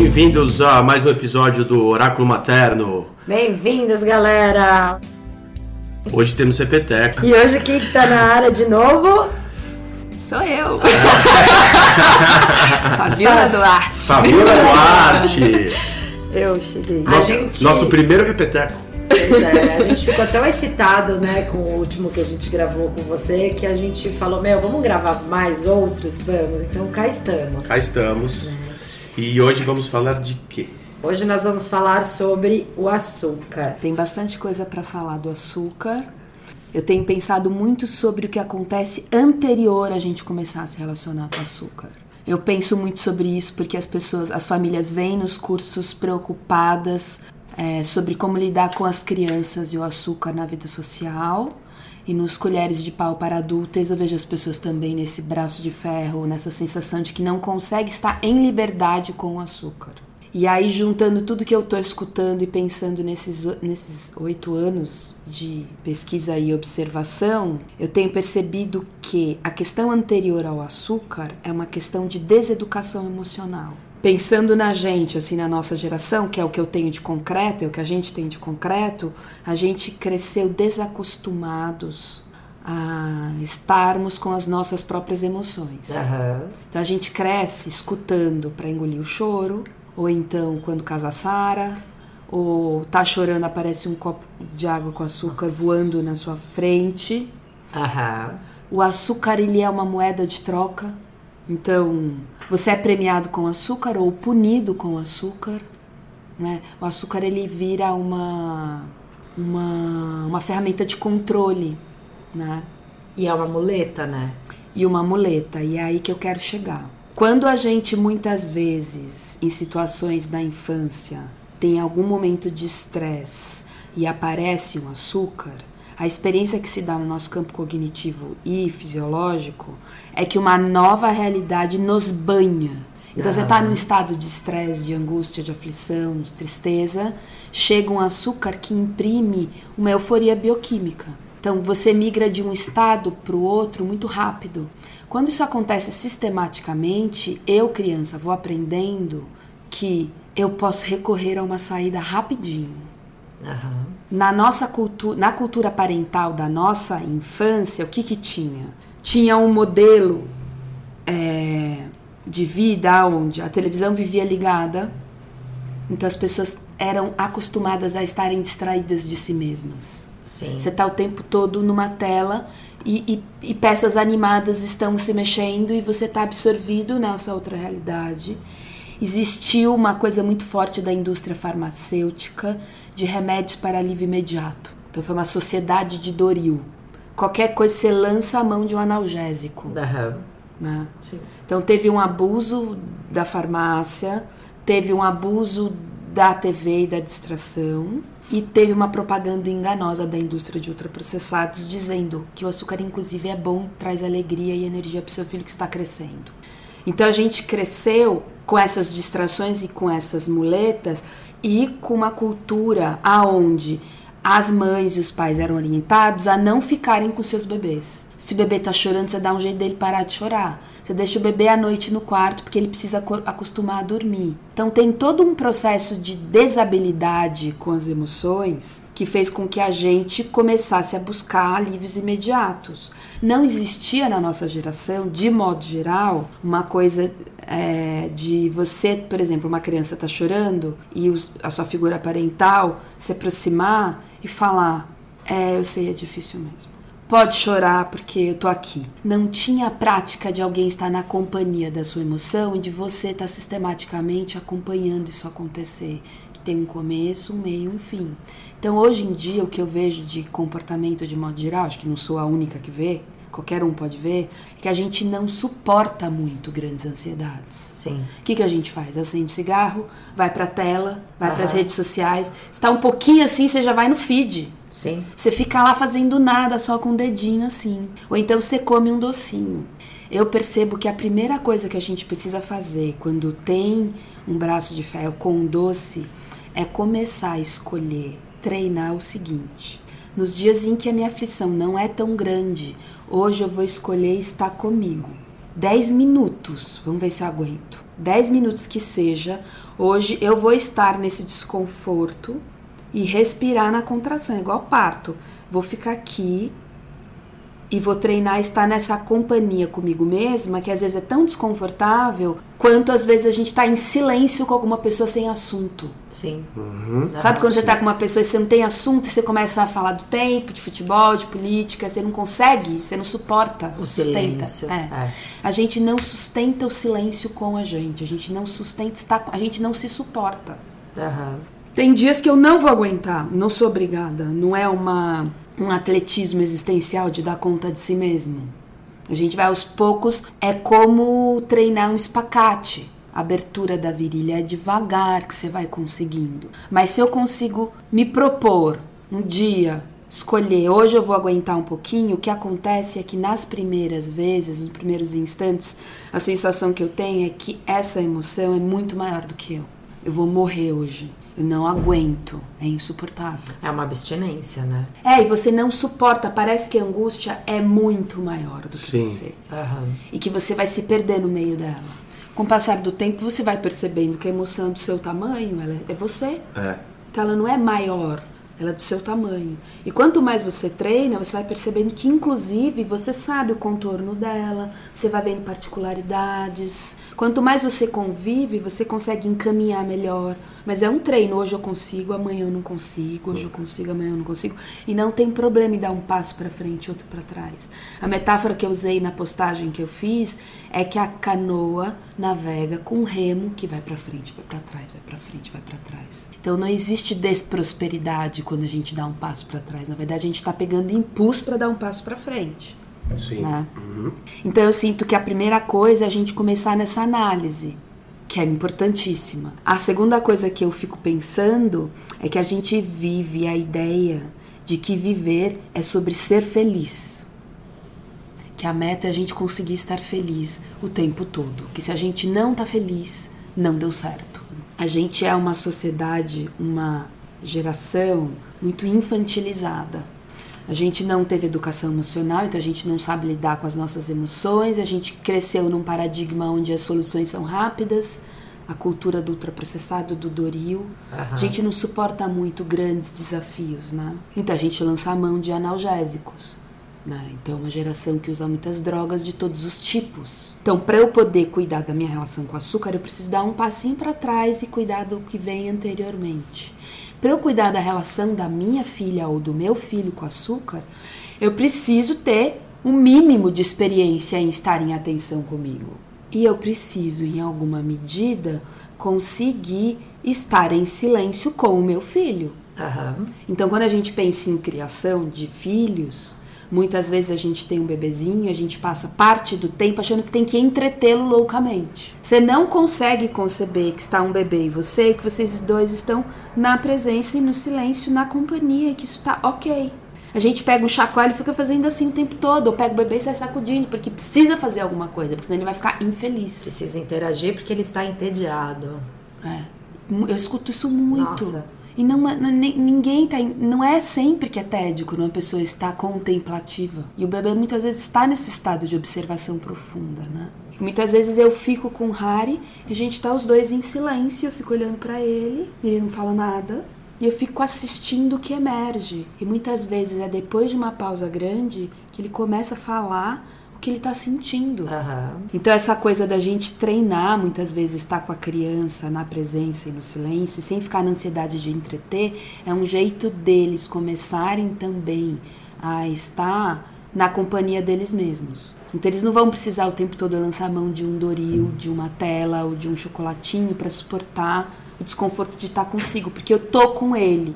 Bem-vindos a mais um episódio do Oráculo Materno. Bem-vindos, galera! Hoje temos Repeteca. E hoje quem tá na área de novo? Sou eu. Fabiola Duarte. Fabiola Duarte. Eu cheguei. Nosso, gente... nosso primeiro Repeteco. Pois é, a gente ficou tão excitado, né, com o último que a gente gravou com você, que a gente falou, meu, vamos gravar mais outros? Vamos, então cá estamos. Cá estamos. E hoje vamos falar de quê? Hoje nós vamos falar sobre o açúcar. Tem bastante coisa para falar do açúcar. Eu tenho pensado muito sobre o que acontece anterior a gente começar a se relacionar com o açúcar. Eu penso muito sobre isso porque as pessoas, as famílias vêm nos cursos preocupadas é, sobre como lidar com as crianças e o açúcar na vida social. E nos colheres de pau para adultas eu vejo as pessoas também nesse braço de ferro, nessa sensação de que não consegue estar em liberdade com o açúcar. E aí, juntando tudo que eu tô escutando e pensando nesses, nesses oito anos de pesquisa e observação, eu tenho percebido que a questão anterior ao açúcar é uma questão de deseducação emocional. Pensando na gente, assim, na nossa geração, que é o que eu tenho de concreto, é o que a gente tem de concreto, a gente cresceu desacostumados a estarmos com as nossas próprias emoções. Uhum. Então a gente cresce escutando para engolir o choro, ou então quando casa Sara, ou tá chorando aparece um copo de água com açúcar Nossa. voando na sua frente. Uhum. O açúcar ele é uma moeda de troca. Então você é premiado com açúcar ou punido com açúcar, né? O açúcar ele vira uma uma, uma ferramenta de controle, né? E é uma muleta, né? E uma muleta. E é aí que eu quero chegar. Quando a gente muitas vezes em situações da infância tem algum momento de estresse e aparece um açúcar, a experiência que se dá no nosso campo cognitivo e fisiológico é que uma nova realidade nos banha. Então você está num estado de estresse, de angústia, de aflição, de tristeza, chega um açúcar que imprime uma euforia bioquímica. Então você migra de um estado para o outro muito rápido. Quando isso acontece sistematicamente, eu, criança, vou aprendendo que eu posso recorrer a uma saída rapidinho. Uhum. Na nossa cultura, na cultura parental da nossa infância, o que que tinha? Tinha um modelo é, de vida onde a televisão vivia ligada, então as pessoas eram acostumadas a estarem distraídas de si mesmas. Sim. Você está o tempo todo numa tela e, e, e, peças animadas estão se mexendo e você está absorvido nessa outra realidade. Existiu uma coisa muito forte da indústria farmacêutica de remédios para alívio imediato. Então foi uma sociedade de Doril. Qualquer coisa você lança a mão de um analgésico. Uhum. Né? Então teve um abuso da farmácia, teve um abuso da TV e da distração e teve uma propaganda enganosa da indústria de ultraprocessados dizendo que o açúcar inclusive é bom, traz alegria e energia para o seu filho que está crescendo. Então a gente cresceu com essas distrações e com essas muletas e com uma cultura aonde as mães e os pais eram orientados a não ficarem com seus bebês. Se o bebê tá chorando, você dá um jeito dele parar de chorar. Você deixa o bebê à noite no quarto porque ele precisa acostumar a dormir. Então tem todo um processo de desabilidade com as emoções que fez com que a gente começasse a buscar alívios imediatos. Não existia na nossa geração, de modo geral, uma coisa é, de você, por exemplo, uma criança está chorando e a sua figura parental se aproximar e falar: É, eu sei, é difícil mesmo. Pode chorar porque eu tô aqui. Não tinha a prática de alguém estar na companhia da sua emoção e de você estar sistematicamente acompanhando isso acontecer. Tem um começo, um meio um fim. Então, hoje em dia, o que eu vejo de comportamento de modo geral, acho que não sou a única que vê, qualquer um pode ver, é que a gente não suporta muito grandes ansiedades. Sim. O que, que a gente faz? Acende o cigarro, vai pra tela, vai Aham. pras redes sociais. Está um pouquinho assim, você já vai no feed. Sim. Você fica lá fazendo nada, só com o dedinho assim. Ou então você come um docinho. Eu percebo que a primeira coisa que a gente precisa fazer quando tem um braço de ferro com um doce é começar a escolher, treinar o seguinte. Nos dias em que a minha aflição não é tão grande, hoje eu vou escolher estar comigo. 10 minutos, vamos ver se eu aguento. 10 minutos que seja, hoje eu vou estar nesse desconforto e respirar na contração, igual parto. Vou ficar aqui e vou treinar a estar nessa companhia comigo mesma, que às vezes é tão desconfortável, quanto às vezes a gente tá em silêncio com alguma pessoa sem assunto. Sim. Uhum. Sabe quando você tá com uma pessoa e você não tem assunto e você começa a falar do tempo, de futebol, de política, você não consegue, você não suporta, O sustenta. silêncio. É. É. A gente não sustenta o silêncio com a gente, a gente não sustenta estar, com- a gente não se suporta. Aham. Tem dias que eu não vou aguentar, não sou obrigada. Não é uma, um atletismo existencial de dar conta de si mesmo. A gente vai aos poucos, é como treinar um espacate. A abertura da virilha é devagar que você vai conseguindo. Mas se eu consigo me propor um dia, escolher, hoje eu vou aguentar um pouquinho, o que acontece é que nas primeiras vezes, nos primeiros instantes, a sensação que eu tenho é que essa emoção é muito maior do que eu. Eu vou morrer hoje. Eu não aguento. É insuportável. É uma abstinência, né? É, e você não suporta. Parece que a angústia é muito maior do que Sim. você. Aham. E que você vai se perder no meio dela. Com o passar do tempo, você vai percebendo que a emoção é do seu tamanho, ela é você. É. Então ela não é maior, ela é do seu tamanho. E quanto mais você treina, você vai percebendo que, inclusive, você sabe o contorno dela, você vai vendo particularidades. Quanto mais você convive, você consegue encaminhar melhor. Mas é um treino. Hoje eu consigo, amanhã eu não consigo. Hoje eu consigo, amanhã eu não consigo. E não tem problema em dar um passo para frente e outro para trás. A metáfora que eu usei na postagem que eu fiz é que a canoa navega com um remo que vai para frente, vai para trás, vai para frente, vai para trás. Então não existe desprosperidade quando a gente dá um passo para trás. Na verdade, a gente está pegando impulso para dar um passo para frente. Sim. Né? Então eu sinto que a primeira coisa é a gente começar nessa análise, que é importantíssima. A segunda coisa que eu fico pensando é que a gente vive a ideia de que viver é sobre ser feliz. Que a meta é a gente conseguir estar feliz o tempo todo. Que se a gente não tá feliz, não deu certo. A gente é uma sociedade, uma geração muito infantilizada. A gente não teve educação emocional, então a gente não sabe lidar com as nossas emoções. A gente cresceu num paradigma onde as soluções são rápidas, a cultura do ultraprocessado, do Doril. Aham. A gente não suporta muito grandes desafios, né? Então a gente lança a mão de analgésicos. Né? Então, é uma geração que usa muitas drogas de todos os tipos. Então, para eu poder cuidar da minha relação com o açúcar, eu preciso dar um passinho para trás e cuidar do que vem anteriormente. Para eu cuidar da relação da minha filha ou do meu filho com açúcar, eu preciso ter um mínimo de experiência em estar em atenção comigo. E eu preciso, em alguma medida, conseguir estar em silêncio com o meu filho. Aham. Então, quando a gente pensa em criação de filhos, muitas vezes a gente tem um bebezinho, a gente passa parte do tempo achando que tem que entretê-lo loucamente. Você não consegue conceber que está um bebê e você, que vocês dois estão na presença e no silêncio, na companhia, e que isso tá ok. A gente pega um chacoalho e fica fazendo assim o tempo todo, ou pega o bebê e sai sacudindo, porque precisa fazer alguma coisa, porque senão ele vai ficar infeliz. Precisa interagir porque ele está entediado. É. Eu escuto isso muito. Nossa. E não, é- nem- ninguém tá. Não é sempre que é tédio quando uma pessoa está contemplativa. E o bebê muitas vezes está nesse estado de observação profunda, né? Muitas vezes eu fico com o Harry, a gente tá os dois em silêncio, eu fico olhando pra ele, ele não fala nada. E eu fico assistindo o que emerge. E muitas vezes é depois de uma pausa grande que ele começa a falar o que ele tá sentindo. Aham. Então, essa coisa da gente treinar, muitas vezes, estar com a criança na presença e no silêncio, sem ficar na ansiedade de entreter, é um jeito deles começarem também a estar na companhia deles mesmos. Então, eles não vão precisar o tempo todo lançar a mão de um Doril, de uma tela ou de um chocolatinho para suportar o desconforto de estar consigo, porque eu tô com ele.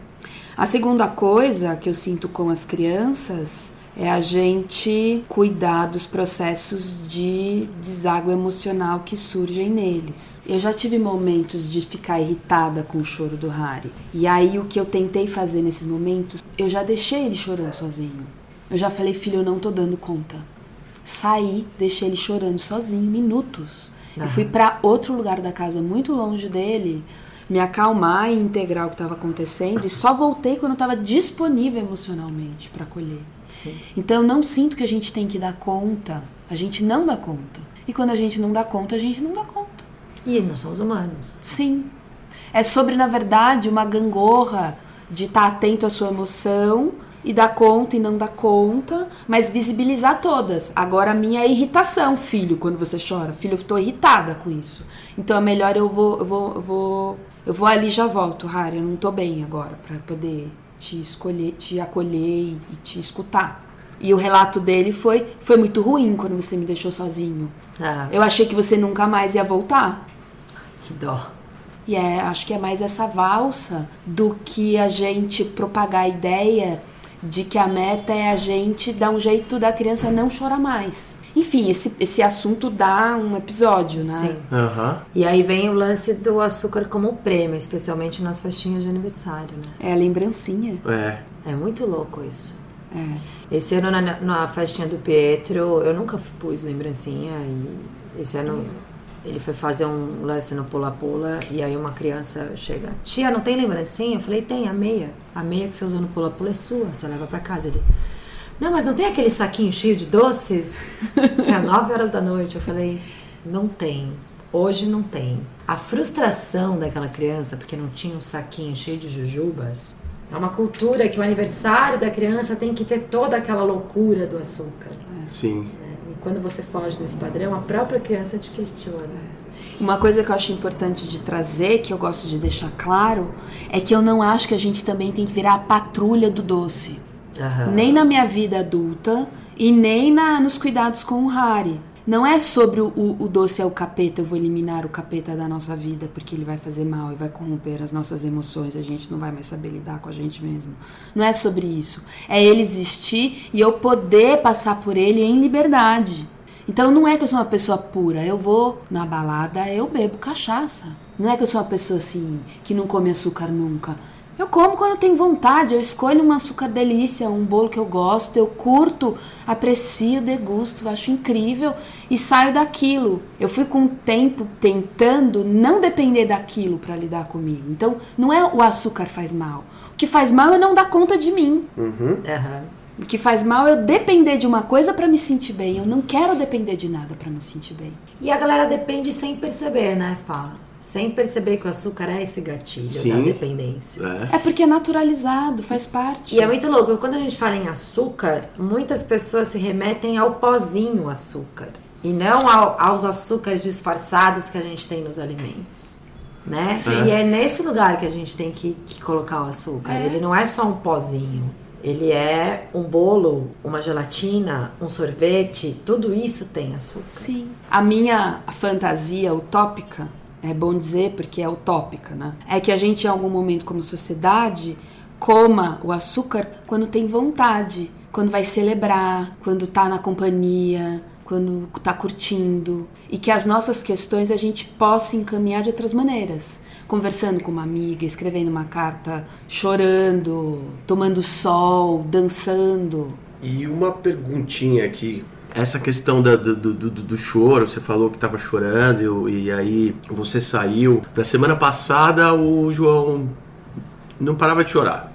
A segunda coisa que eu sinto com as crianças é a gente cuidar dos processos de deságue emocional que surgem neles. Eu já tive momentos de ficar irritada com o choro do Harry. E aí o que eu tentei fazer nesses momentos, eu já deixei ele chorando sozinho. Eu já falei, filho, eu não tô dando conta. Saí, deixei ele chorando sozinho minutos. Eu fui para outro lugar da casa, muito longe dele, me acalmar e integrar o que estava acontecendo e só voltei quando eu estava disponível emocionalmente para acolher. Sim. Então eu não sinto que a gente tem que dar conta. A gente não dá conta. E quando a gente não dá conta, a gente não dá conta. E nós somos humanos. Sim. É sobre, na verdade, uma gangorra de estar atento à sua emoção e dar conta e não dar conta, mas visibilizar todas. Agora a minha é irritação, filho, quando você chora. Filho, eu tô irritada com isso. Então é melhor eu vou, eu vou, eu vou, eu vou ali e já volto, Harry. Eu não tô bem agora para poder te escolher, te acolher e, e te escutar. E o relato dele foi, foi muito ruim quando você me deixou sozinho. Ah, Eu achei que você nunca mais ia voltar. que dó. E é, acho que é mais essa valsa do que a gente propagar a ideia de que a meta é a gente dar um jeito da criança não chorar mais. Enfim, esse, esse assunto dá um episódio, né? Sim. Aham. E aí vem o lance do açúcar como prêmio, especialmente nas festinhas de aniversário, né? É a lembrancinha. É. É muito louco isso. É. Esse ano na, na festinha do Pietro, eu nunca pus lembrancinha e esse ano ele foi fazer um lance no pula-pula e aí uma criança chega, tia, não tem lembrancinha? Eu falei, tem, a meia. A meia que você usou no pula-pula é sua, você leva pra casa. Ele, não, mas não tem aquele saquinho cheio de doces? É nove horas da noite. Eu falei, não tem. Hoje não tem. A frustração daquela criança, porque não tinha um saquinho cheio de jujubas, é uma cultura que o aniversário da criança tem que ter toda aquela loucura do açúcar. Sim. né? E quando você foge desse padrão, a própria criança te questiona. Uma coisa que eu acho importante de trazer, que eu gosto de deixar claro, é que eu não acho que a gente também tem que virar a patrulha do doce. Aham. Nem na minha vida adulta e nem na, nos cuidados com o Harry. Não é sobre o, o, o doce é o capeta, eu vou eliminar o capeta da nossa vida porque ele vai fazer mal e vai corromper as nossas emoções, a gente não vai mais saber lidar com a gente mesmo. Não é sobre isso. É ele existir e eu poder passar por ele em liberdade. Então não é que eu sou uma pessoa pura, eu vou na balada, eu bebo cachaça. Não é que eu sou uma pessoa assim que não come açúcar nunca. Eu como quando tenho vontade, eu escolho um açúcar delícia, um bolo que eu gosto, eu curto, aprecio, degusto, acho incrível e saio daquilo. Eu fui com o tempo tentando não depender daquilo para lidar comigo. Então, não é o açúcar faz mal. O que faz mal é não dar conta de mim. Uhum. Aham. O que faz mal é eu depender de uma coisa para me sentir bem. Eu não quero depender de nada para me sentir bem. E a galera depende sem perceber, né? Fala. Sem perceber que o açúcar é esse gatilho Sim. da dependência. É. É porque é naturalizado, faz parte. E é muito louco, quando a gente fala em açúcar, muitas pessoas se remetem ao pozinho açúcar. E não ao- aos açúcares disfarçados que a gente tem nos alimentos. Né? Sim. E é nesse lugar que a gente tem que, que colocar o açúcar. Ele não é só um pozinho. Ele é um bolo, uma gelatina, um sorvete, tudo isso tem açúcar. Sim. A minha fantasia utópica, é bom dizer porque é utópica, né? É que a gente, em algum momento, como sociedade, coma o açúcar quando tem vontade, quando vai celebrar, quando tá na companhia, quando tá curtindo. E que as nossas questões a gente possa encaminhar de outras maneiras. Conversando com uma amiga, escrevendo uma carta, chorando, tomando sol, dançando. E uma perguntinha aqui. Essa questão da- do, do, do- choro, você falou que estava chorando e e, aí você saiu. Na semana passada o João não parava de chorar.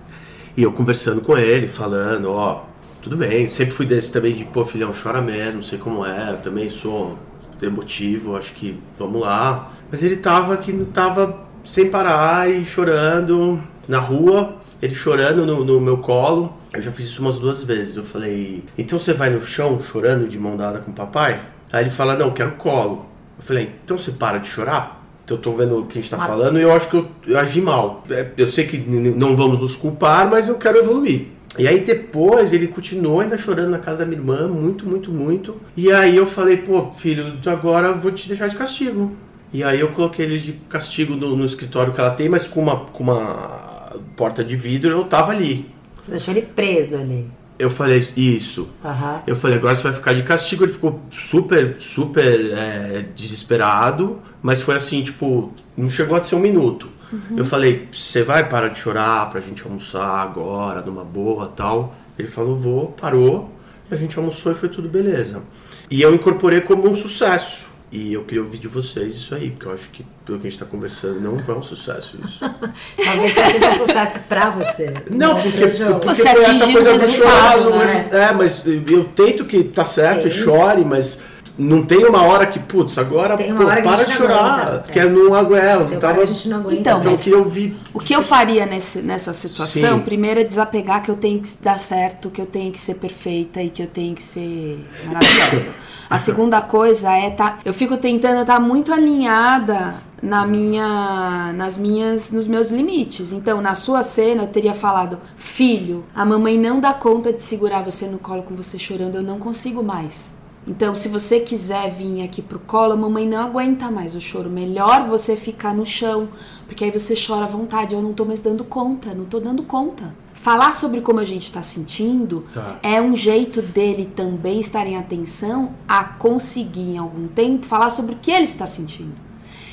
E eu conversando com ele, falando, ó, tudo bem, sempre fui desse também de, pô, filhão, chora mesmo, sei como é, eu também sou emotivo, acho que vamos lá. Mas ele tava que não tava sem parar e chorando na rua, ele chorando no, no meu colo. Eu já fiz isso umas duas vezes. Eu falei, então você vai no chão chorando de mão dada com o papai? Aí ele fala, não, quero colo. Eu falei, então você para de chorar? Então eu tô vendo o que a gente tá Mas- falando e eu acho que eu, eu agi mal. É, Eu sei que não vamos nos culpar, mas eu quero evoluir. E aí depois ele continuou ainda chorando na casa da minha irmã, muito, muito, muito. E aí eu falei, pô, filho, agora eu vou te deixar de castigo. E aí eu coloquei ele de castigo no, no escritório que ela tem, mas com uma, com uma porta de vidro eu tava ali. Você deixou ele preso ali. Eu falei, isso. Aham. Eu falei, agora você vai ficar de castigo. Ele ficou super, super é, desesperado, mas foi assim, tipo, não chegou a ser um minuto. Eu falei, você vai parar de chorar pra gente almoçar agora, numa boa tal. Ele falou, vou, parou, e a gente almoçou e foi tudo beleza. E eu incorporei como um sucesso. E eu queria ouvir de vocês isso aí, porque eu acho que pelo que a gente tá conversando, não é um sucesso isso. Talvez tenha sido um sucesso pra você. Não, pro porque, jogo. porque Você foi essa coisa o do resultado, chorado, né? mas, é, mas eu tento que tá certo, Sim. chore, mas não tem uma hora que, putz, agora Tem uma pô, hora que para de chorar, aguenta, que é. não aguenta, Tem tava... que a gente não aguenta. Então, Então eu mas- queria ouvir O que eu faria nesse, nessa situação, Sim. primeiro é desapegar que eu tenho que dar certo, que eu tenho que ser perfeita e que eu tenho que ser maravilhosa. A segunda coisa é tá, eu fico tentando estar muito alinhada na minha, nas minhas, nos meus limites. Então, na sua cena, eu teria falado: "Filho, a mamãe não dá conta de segurar você no colo com você chorando, eu não consigo mais." Então, se você quiser vir aqui pro colo, a mamãe não aguenta mais o choro. Melhor você ficar no chão, porque aí você chora à vontade. Eu não tô mais dando conta, não tô dando conta. Falar sobre como a gente tá sentindo Tá. é um jeito dele também estar em atenção a conseguir em algum tempo falar sobre o que ele está sentindo.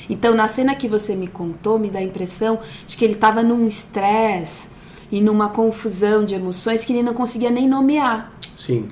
Então, na cena que você me contou, me dá a impressão de que ele estava num estresse e numa confusão de emoções que ele não conseguia nem nomear. Sim,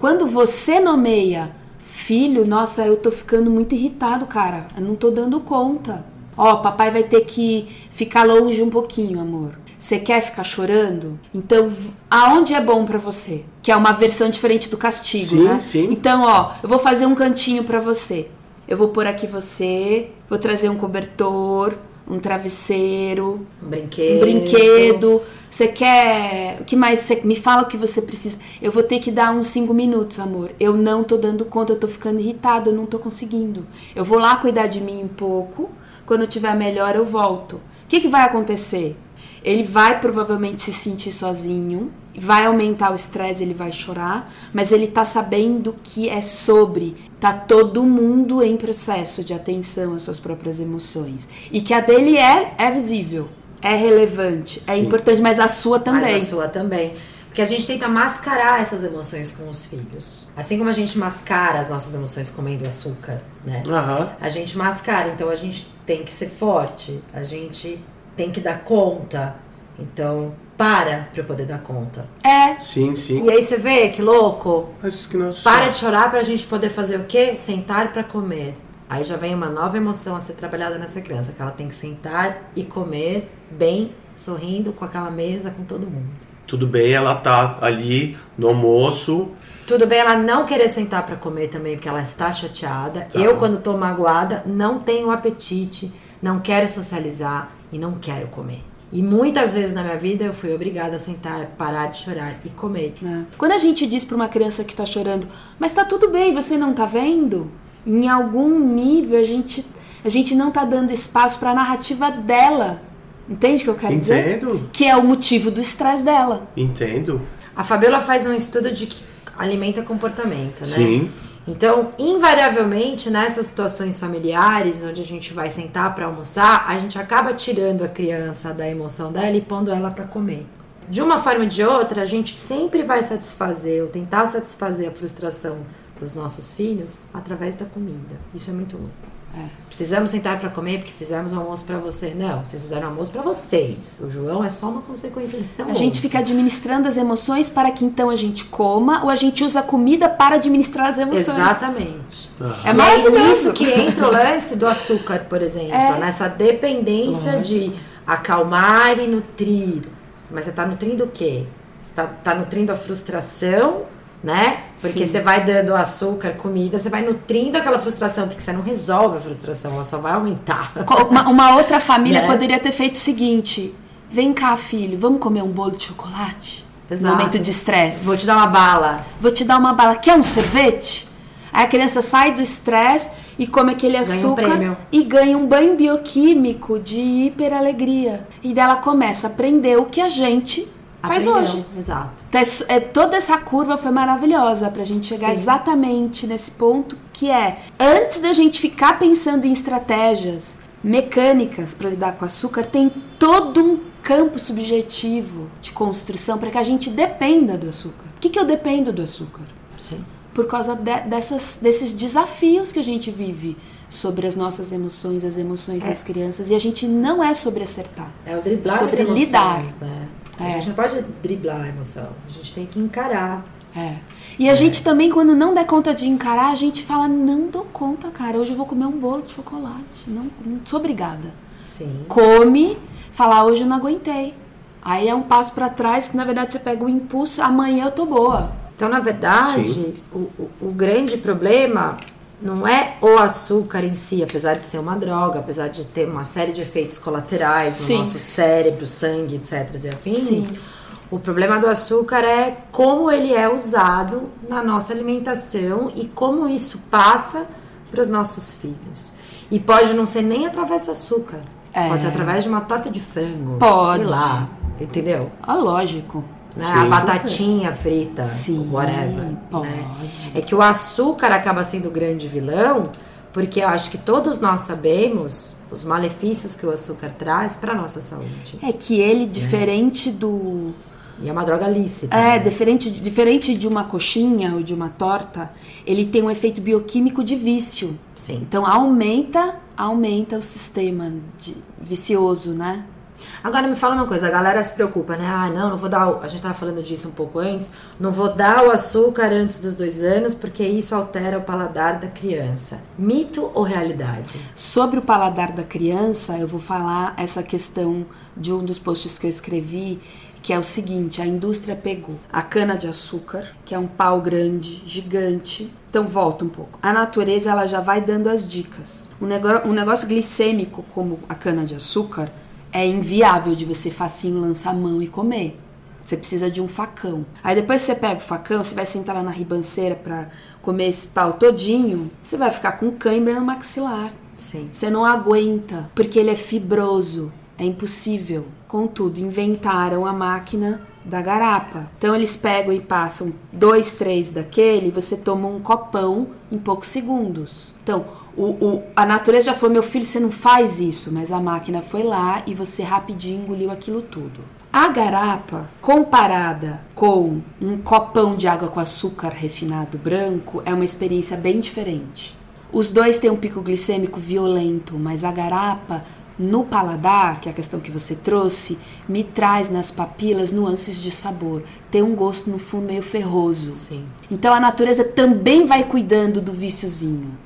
Quando você nomeia filho, nossa, eu tô ficando muito irritado, cara. Eu não tô dando conta. Ó, papai vai ter que ficar longe um pouquinho, amor. Você quer ficar chorando? Então, aonde é bom pra você? Que é uma versão diferente do castigo, Sim, né? sim. Então, ó, eu vou fazer um cantinho pra você. Eu vou pôr aqui você, vou trazer um cobertor, um travesseiro, Um brinquedo. um brinquedo. Você quer. O que mais? Você me fala o que você precisa. Eu vou ter que dar uns 5 minutos, amor. Eu não tô dando conta, eu tô ficando irritado, eu não tô conseguindo. Eu vou lá cuidar de mim um pouco. Quando eu tiver melhor, eu volto. O que, que vai acontecer? Ele vai provavelmente se sentir sozinho, vai aumentar o estresse, ele vai chorar, mas ele tá sabendo que é sobre. Tá todo mundo em processo de atenção às suas próprias emoções. E que a dele é, é visível, é relevante, é Sim. importante, mas a sua também. Mas a sua também. Porque a gente tenta mascarar essas emoções com os filhos. Assim como a gente mascara as nossas emoções comendo açúcar, né? aham, A gente mascara, então a gente tem que ser forte, a gente tem que dar conta. Então, para pra eu poder dar conta. É, sim, sim. E aí você vê que louco? Mas que não Para de chorar pra gente poder fazer o quê? Sentar pra comer. Aí já vem uma nova emoção a ser trabalhada nessa criança, que ela tem que sentar e comer bem, sorrindo com aquela mesa com todo mundo. Tudo bem, ela tá ali no almoço, Tudo bem ela não querer sentar pra comer também, porque ela está chateada. Tá. Eu, quando tô magoada, não tenho apetite, não quero socializar e não quero comer. E muitas vezes na minha vida eu fui obrigada a sentar, parar de chorar e comer. né? Quando a gente diz pra uma criança que tá chorando, mas tá tudo bem, você não tá vendo? Em algum nível a gente, a gente não tá dando espaço pra narrativa dela. Entende o que eu quero dizer? entendo, Que é o motivo do estresse dela. entendo, A Fabiola faz um estudo de que alimenta comportamento, né? sim, Então, invariavelmente, nessas situações familiares, onde a gente vai sentar para almoçar, a gente acaba tirando a criança da emoção dela e pondo ela para comer. De uma forma ou de outra, a gente sempre vai satisfazer ou tentar satisfazer a frustração dos nossos filhos através da comida. Isso é muito louco. Precisamos sentar para comer porque fizemos o almoço para você. Não, vocês fizeram o almoço para vocês. O João é só uma consequência do A almoço. gente fica administrando as emoções para que então a gente coma, ou a gente usa a comida para administrar as emoções. Exatamente. É E aí, maravilhoso. nisso que entra o lance do açúcar, por exemplo, É. nessa dependência de acalmar e nutrir. Mas você tá nutrindo o quê? Você tá, tá nutrindo a frustração, né? Porque Sim. você vai dando açúcar, comida, você vai nutrindo aquela frustração, porque você não resolve a frustração, ela só vai aumentar. Uma, uma outra família Né? poderia ter feito o seguinte: vem cá, filho, vamos comer um bolo de chocolate? Exato. Momento de estresse. Vou te dar uma bala. Vou te dar uma bala. Quer um sorvete? Aí a criança sai do estresse e come aquele Ganha um açúcar e ganha um banho bioquímico de hiperalegria. E dela começa a aprender o que a gente faz Aprendeu. hoje. Exato. Então, é- é, toda essa curva foi maravilhosa pra gente chegar Sim. exatamente nesse ponto que é antes da gente ficar pensando em estratégias mecânicas pra lidar com açúcar, tem todo um campo subjetivo de construção para que a gente dependa do açúcar. Por que, que eu dependo do açúcar? Sim. Por causa de- dessas, desses desafios que a gente vive sobre as nossas emoções, as emoções das crianças, e a gente não é sobre acertar. É o driblar Sobre as emoções, lidar. né? A É. gente não pode driblar a emoção. A gente tem que encarar. É. E a gente também, quando não der conta de encarar, a gente fala, não dou conta, cara. Hoje eu vou comer um bolo de chocolate. Não, não sou obrigada. Sim. Come, falar, hoje eu não aguentei. Aí é um passo pra trás que, na verdade, você pega o impulso, amanhã eu tô boa. Então, na verdade, o, o, o grande problema não é o açúcar em si, apesar de ser uma droga, apesar de ter uma série de efeitos colaterais no Sim. nosso cérebro, sangue, etc. e afins. Sim. O problema do açúcar é como ele é usado na nossa alimentação e como isso passa para os nossos filhos. E pode não ser nem através do açúcar. É. Pode ser através de uma torta de frango. Pode. Sei lá. Entendeu? Ah, lógico. Né? A batatinha frita, Sim, whatever. pode. né? É que o açúcar acaba sendo o grande vilão, porque eu acho que todos nós sabemos os malefícios que o açúcar traz para nossa saúde. É que ele, diferente do. E é uma droga lícita. É, né? diferente, diferente de uma coxinha ou de uma torta, ele tem um efeito bioquímico de vício. Sim. Então aumenta, aumenta o sistema de, vicioso, né? Agora me fala uma coisa, a galera se preocupa, né? Ah, não, não vou dar. o- A gente tava falando disso um pouco antes. Não vou dar o açúcar antes dos dois anos, porque isso altera o paladar da criança. Mito ou realidade? Sobre o paladar da criança, eu vou falar essa questão de um dos posts que eu escrevi, que é o seguinte: a indústria pegou a cana de açúcar, que é um pau grande, gigante. Então volta um pouco. A natureza ela já vai dando as dicas. Um negócio, um negócio glicêmico como a cana de açúcar é inviável de você facinho lançar a mão e comer. Você precisa de um facão. Aí depois que você pega o facão, você vai sentar lá na ribanceira pra comer esse pau todinho, você vai ficar com cãibra no maxilar. Sim. Você não aguenta, porque ele é fibroso. É impossível. Contudo, inventaram a máquina da garapa. Então eles pegam e passam dois, três daquele, você toma um copão em poucos segundos. Então, o, o- a natureza já falou, meu filho, você não faz isso, mas a máquina foi lá e você rapidinho engoliu aquilo tudo. A garapa, comparada com um copão de água com açúcar refinado branco, é uma experiência bem diferente. Os dois têm um pico glicêmico violento, mas a garapa, no paladar, que é a questão que você trouxe, me traz nas papilas nuances de sabor. Tem um gosto no fundo meio ferroso. Sim. Então a natureza também vai cuidando do viciozinho.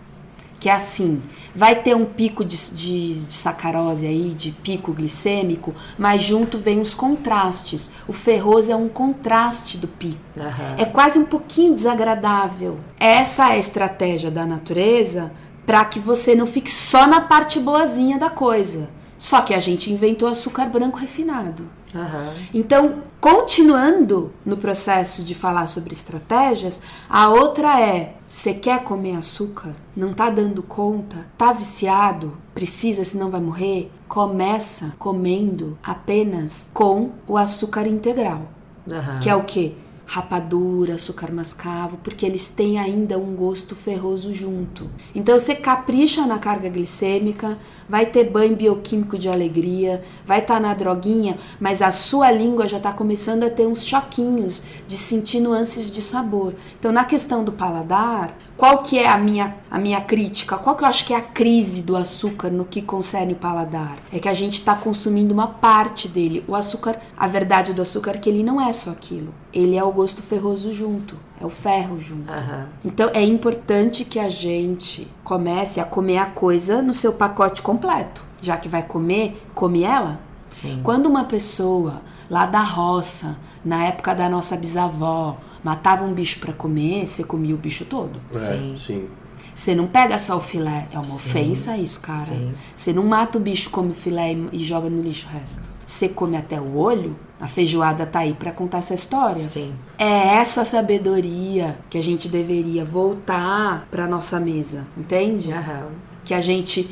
Que é assim, vai ter um pico de, de, de sacarose aí, de pico glicêmico, mas junto vem os contrastes. O ferroso é um contraste do pico. Aham. É quase um pouquinho desagradável. Essa é a estratégia da natureza para que você não fique só na parte boazinha da coisa. Só que a gente inventou açúcar branco refinado. Aham. Então, continuando no processo de falar sobre estratégias, a outra é: você quer comer açúcar? Não tá dando conta? Tá viciado? Precisa, senão vai morrer? Começa comendo apenas com o açúcar integral, Aham. que é o quê? Rapadura, açúcar mascavo, porque eles têm ainda um gosto ferroso junto. Então você capricha na carga glicêmica, vai ter banho bioquímico de alegria, vai estar na droguinha, mas a sua língua já está começando a ter uns choquinhos de sentir nuances de sabor. Então na questão do paladar, qual que é a minha, a minha crítica? Qual que eu acho que é a crise do açúcar no que concerne o paladar? É que a gente está consumindo uma parte dele. O açúcar, a verdade do açúcar é que ele não é só aquilo. Ele é o gosto ferroso junto, é o ferro junto. Aham. Então é importante que a gente comece a comer a coisa no seu pacote completo. Já que vai comer, come ela. Sim. Quando uma pessoa lá da roça, na época da nossa bisavó, matava um bicho pra comer, você comia o bicho todo. Sim. É, sim. Você não pega só o filé, é uma Sim, ofensa isso, cara. sim. Você não mata o bicho, come o filé e, e joga no lixo o resto. Você come até o olho, a feijoada tá aí pra contar essa história. Sim. É essa sabedoria que a gente deveria voltar pra nossa mesa, entende? Aham. Que a gente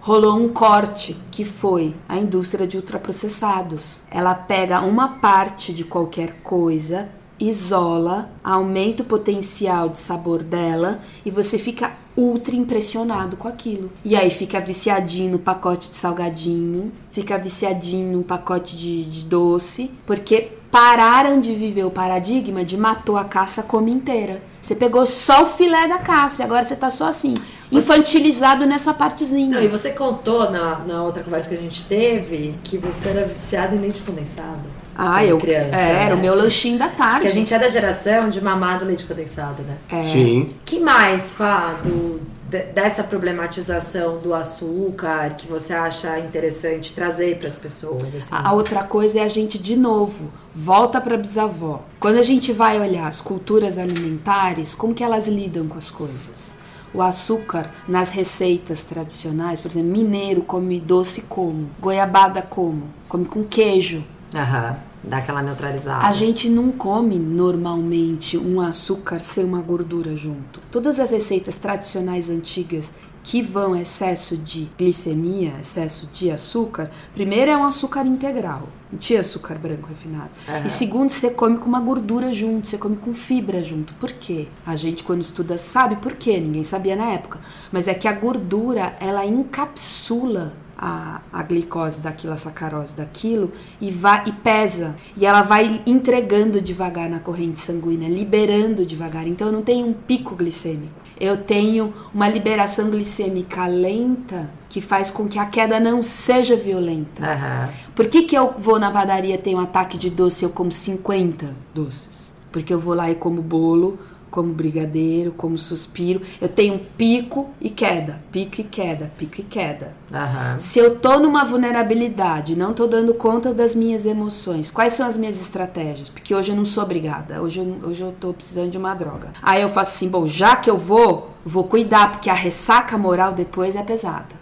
rolou um corte que foi a indústria de ultraprocessados. Ela pega uma parte de qualquer coisa, isola, aumenta o potencial de sabor dela e você fica ultra impressionado com aquilo. E aí fica viciadinho no pacote de salgadinho, fica viciadinho no pacote de, de doce, porque pararam de viver o paradigma de matou a caça come inteira. Você pegou só o filé da caça e agora você tá só assim, infantilizado nessa partezinha. Não, e você contou na, na outra conversa que a gente teve que você era viciado em leite condensado. Ah, eu criança, era né? o meu lanchinho da tarde. Porque a gente é da geração de mamado leite condensado, né? É. Sim. que mais, Fá, do, de- dessa problematização do açúcar que você acha interessante trazer para as pessoas? Assim? A a outra coisa é a gente, de novo, volta para bisavó. Quando a gente vai olhar as culturas alimentares, como que elas lidam com as coisas? O açúcar nas receitas tradicionais, por exemplo, mineiro come doce como? Goiabada como? Come com queijo. Aham, dá aquela neutralizada. A gente não come normalmente um açúcar sem uma gordura junto. Todas as receitas tradicionais antigas que vão excesso de glicemia, excesso de açúcar, primeiro é um açúcar integral, não tinha açúcar branco refinado. Aham. E segundo, você come com uma gordura junto, você come com fibra junto. Por quê? A gente quando estuda sabe por quê, ninguém sabia na época. Mas é que a gordura, ela encapsula a, a glicose daquilo, a sacarose daquilo e, vai, e pesa. E ela vai entregando devagar na corrente sanguínea, liberando devagar. Então eu não tenho um pico glicêmico. Eu tenho uma liberação glicêmica lenta que faz com que a queda não seja violenta. Aham. Por que, que eu vou na padaria tenho um ataque de doce e eu como 50 doces? Porque eu vou lá e como bolo, como brigadeiro, como suspiro. Eu tenho pico e queda, pico e queda, pico e queda. Aham. Se eu tô numa vulnerabilidade, não tô dando conta das minhas emoções, quais são as minhas estratégias? Porque hoje eu não sou obrigada, hoje eu, hoje eu tô precisando de uma droga. Aí eu faço assim, bom, já que eu vou, vou cuidar, porque a ressaca moral depois é pesada.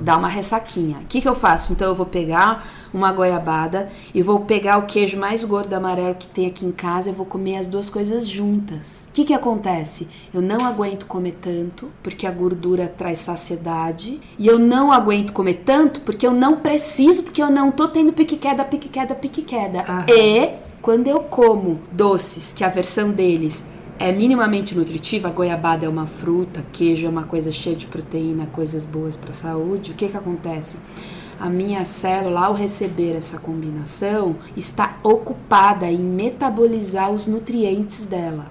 Dá uma ressaquinha. O que, que eu faço? Então eu vou pegar uma goiabada e vou pegar o queijo mais gordo amarelo que tem aqui em casa e vou comer as duas coisas juntas. O que, que acontece? Eu não aguento comer tanto, porque a gordura traz saciedade, e eu não aguento comer tanto porque eu não preciso, porque eu não tô tendo pique queda, pique queda, pique queda. Aham. E quando eu como doces, que a versão deles é minimamente nutritiva, a goiabada é uma fruta, queijo é uma coisa cheia de proteína, coisas boas para a saúde, o que que acontece? A minha célula, ao receber essa combinação, está ocupada em metabolizar os nutrientes dela.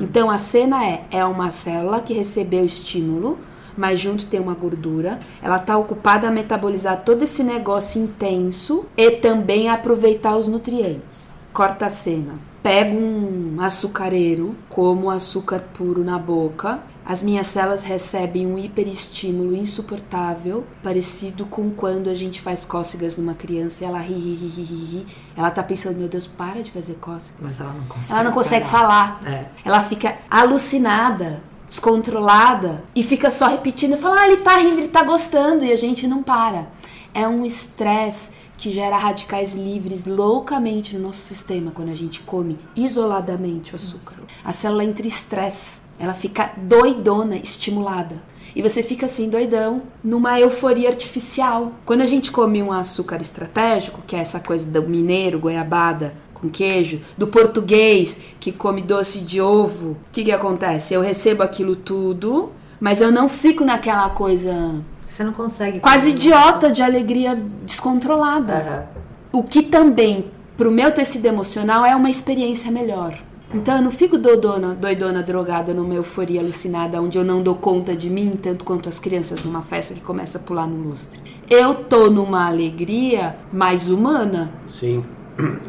Então a cena é, é uma célula que recebeu estímulo, mas junto tem uma gordura. Ela está ocupada a metabolizar todo esse negócio intenso e também a aproveitar os nutrientes. Corta a cena. Pego um açucareiro, como açúcar puro na boca. As minhas células recebem um hiperestímulo insuportável, parecido com quando a gente faz cócegas numa criança e ela ri, ri, ri, ri, ri, ri. Ela tá pensando, meu Deus, para de fazer cócegas. Mas ela não consegue. Ela não consegue parar. falar. É. Ela fica alucinada, descontrolada e fica só repetindo e fala: "Ah, ele tá rindo, ele tá gostando" e a gente não para. É um estresse que gera radicais livres loucamente no nosso sistema quando a gente come isoladamente o açúcar. A célula entra em estresse, ela fica doidona, estimulada. E você fica assim, doidão, numa euforia artificial. Quando a gente come um açúcar estratégico, que é essa coisa do mineiro, goiabada, com queijo, do português que come doce de ovo, o que, que acontece? Eu recebo aquilo tudo, mas eu não fico naquela coisa Você não consegue. quase idiota de alegria descontrolada. Aham. O que também, pro meu tecido emocional, é uma experiência melhor. Então eu não fico doidona, doidona drogada numa euforia alucinada, onde eu não dou conta de mim, tanto quanto as crianças numa festa que começa a pular no lustre. Eu tô numa alegria mais humana, Sim.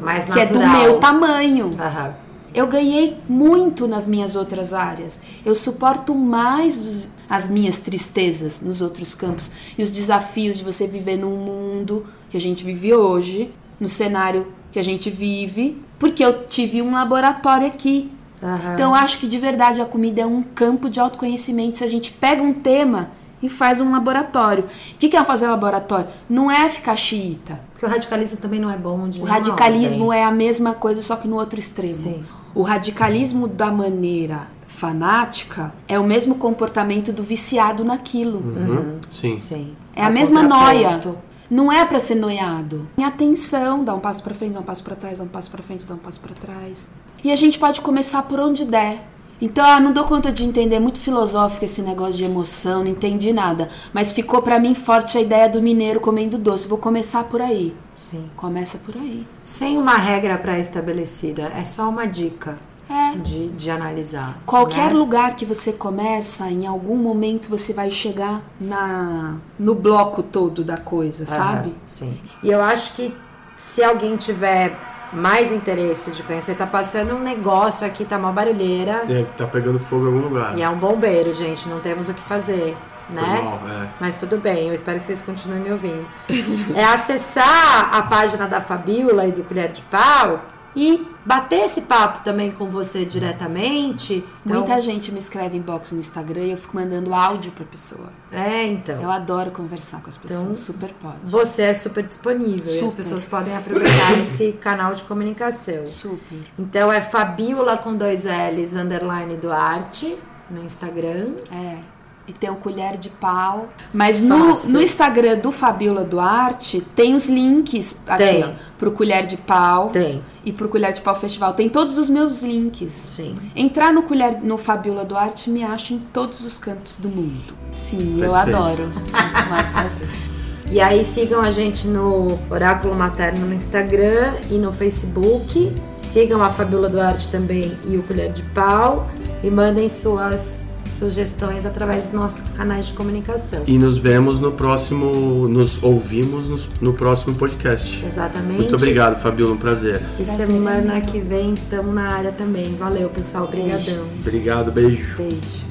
Mais que é do natural. meu tamanho. Aham. Eu ganhei muito nas minhas outras áreas. Eu suporto mais os- as minhas tristezas nos outros campos e os desafios de você viver num mundo que a gente vive hoje, no cenário que a gente vive, porque eu tive um laboratório aqui. Aham. Então eu acho que de verdade a comida é um campo de autoconhecimento. Se a gente pega um tema e faz um laboratório. O que que é fazer laboratório? Não é ficar xiita. Porque o radicalismo também não é bom de O radicalismo é a mesma coisa, só que no outro extremo. Sim. O radicalismo da maneira fanática é o mesmo comportamento do viciado naquilo. Uhum. Sim. Sim. É a o mesma noia. Não é pra ser noiado. Tem atenção, dá um passo pra frente, dá um passo pra trás, dá um passo pra frente, dá um passo pra trás. E a gente pode começar por onde der. Então, ah, não dou conta de entender, é muito filosófico esse negócio de emoção, não entendi nada. Mas ficou pra mim forte a ideia do mineiro comendo doce. Vou começar por aí. Sim. Começa por aí. Sem uma regra pré-estabelecida, é só uma dica É. de, de analisar. Qualquer né? lugar que você começa, em algum momento você vai chegar na no bloco todo da coisa, sabe? Aham, sim. E eu acho que se alguém tiver mais interesse de conhecer, tá passando um negócio aqui, tá uma barulheira. É, tá pegando fogo em algum lugar. E é um bombeiro, gente, não temos o que fazer, Foi né? mal, é. Mas tudo bem, eu espero que vocês continuem me ouvindo. é acessar a página da Fabiola e do Colher de Pau e bater esse papo também com você diretamente. Então, Muita gente me escreve inbox no Instagram e eu fico mandando áudio pra pessoa. É, então. Eu adoro conversar com as pessoas, Então, super pode. Você é super disponível e as Super. pessoas podem aproveitar esse canal de comunicação. Super. Então é Fabiola com dois L's, underline Duarte, no Instagram. É. E tem o colher de pau. Mas no, no Instagram do Fabiola Duarte tem os links aqui, Tem. ó, pro colher de pau Tem. e pro colher de pau festival. Tem todos os meus links. Sim. Entrar no colher no Fabiola Duarte me acha em todos os cantos do mundo. Sim, eu Perfeito. adoro. Nossa, um prazer. E aí sigam a gente no Oráculo Materno no Instagram e no Facebook. Sigam a Fabiola Duarte também e o Colher de Pau. E mandem suas sugestões através dos nossos canais de comunicação. E nos vemos no próximo. Nos ouvimos no, no próximo podcast. Exatamente. Muito obrigado, Fabiola. Um prazer. E semana que vem estamos na área também. Valeu, pessoal. Obrigadão. Beijos. Obrigado, beijo. Beijo.